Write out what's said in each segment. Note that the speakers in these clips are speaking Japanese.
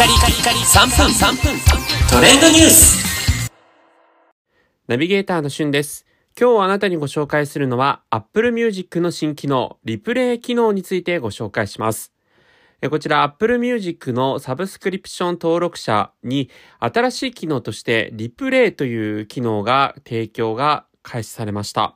カリカリカリ3分3分トレンドニュースナビゲーターのしゅんです。今日あなたにご紹介するのは Apple Music の新機能、リプレイ機能についてご紹介します。こちら Apple Music のサブスクリプション登録者に新しい機能としてリプレイという機能が提供が開始されました。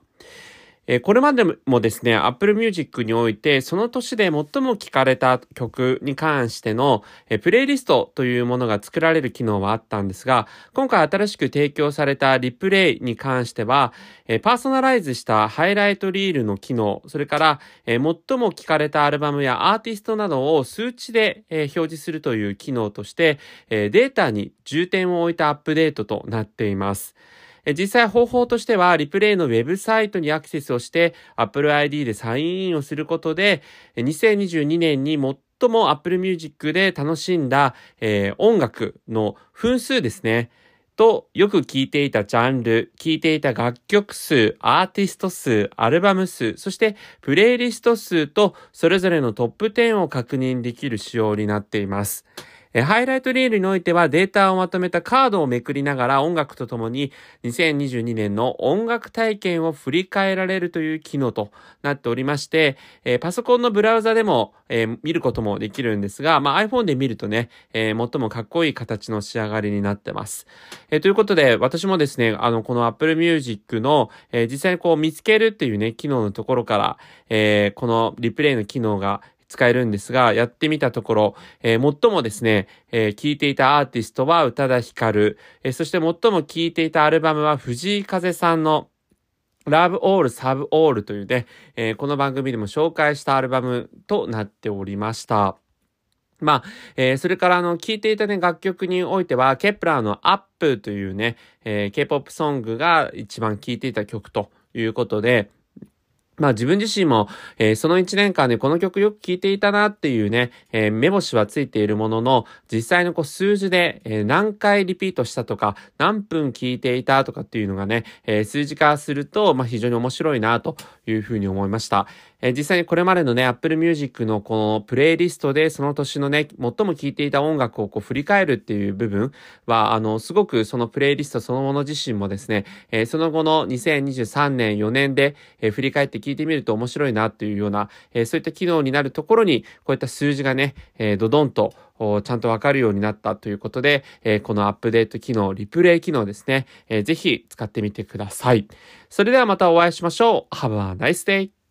えこれまでもですね、Apple Music において、その年で最も聴かれた曲に関しての、えプレイリストというものが作られる機能はあったんですが、今回新しく提供されたリプレイに関しては、えパーソナライズしたハイライトリールの機能、それから、え最も聴かれたアルバムやアーティストなどを数値で、え表示するという機能として、えデータに重点を置いたアップデートとなっています。実際方法としては、リプレイのウェブサイトにアクセスをして、Apple ID でサインインをすることで、2022年に最も Apple Music で楽しんだ、えー音楽の分数ですね。と、よく聴いていたジャンル、聴いていた楽曲数、アーティスト数、アルバム数、そしてプレイリスト数と、それぞれのトップ10を確認できる仕様になっています。えハイライトリールにおいてはデータをまとめたカードをめくりながら音楽とともに2022年の音楽体験を振り返られるという機能となっておりまして、えパソコンのブラウザでも、え見ることもできるんですが、まあ、iPhone で見るとね、えー最もかっこいい形の仕上がりになってます。えーということで、私もですね、あの、この Apple Music の、えー実際にこう見つけるっていうね、機能のところから、えこのリプレイの機能が使えるんですが、やってみたところ、えー最もですね、えー聴いていたアーティストは宇多田ヒカル、えーそして最も聴いていたアルバムは藤井風さんの Love All Serve All というね、えーこの番組でも紹介したアルバムとなっておりました。まあ、えーそれからあの、聴いていたね、楽曲においては、 Kep1er の Up というね、えー K-POP ソングが一番聴いていた曲ということで、まあ自分自身も、えーその1年間でこの曲よく聴いていたなっていうね、えー目星はついているものの、実際のこう数字で、えー何回リピートしたとか、何分聴いていたとかっていうのがね、え数字化すると、まあ非常に面白いなというふうに思いました。え実際にこれまでのね、Apple Music のこのプレイリストでその年のね、最も聴いていた音楽をこう振り返るっていう部分は、あの、すごくそのプレイリストそのもの自身もですね、えその後の2023年4年で、え振り返って聞いてみると面白いなというような、えそういった機能になるところに、こういった数字がね、えードドンと、ちゃんとわかるようになったということで、えこのアップデート機能、リプレイ機能ですね、えーぜひ使ってみてください。それではまたお会いしましょう。Have a nice day!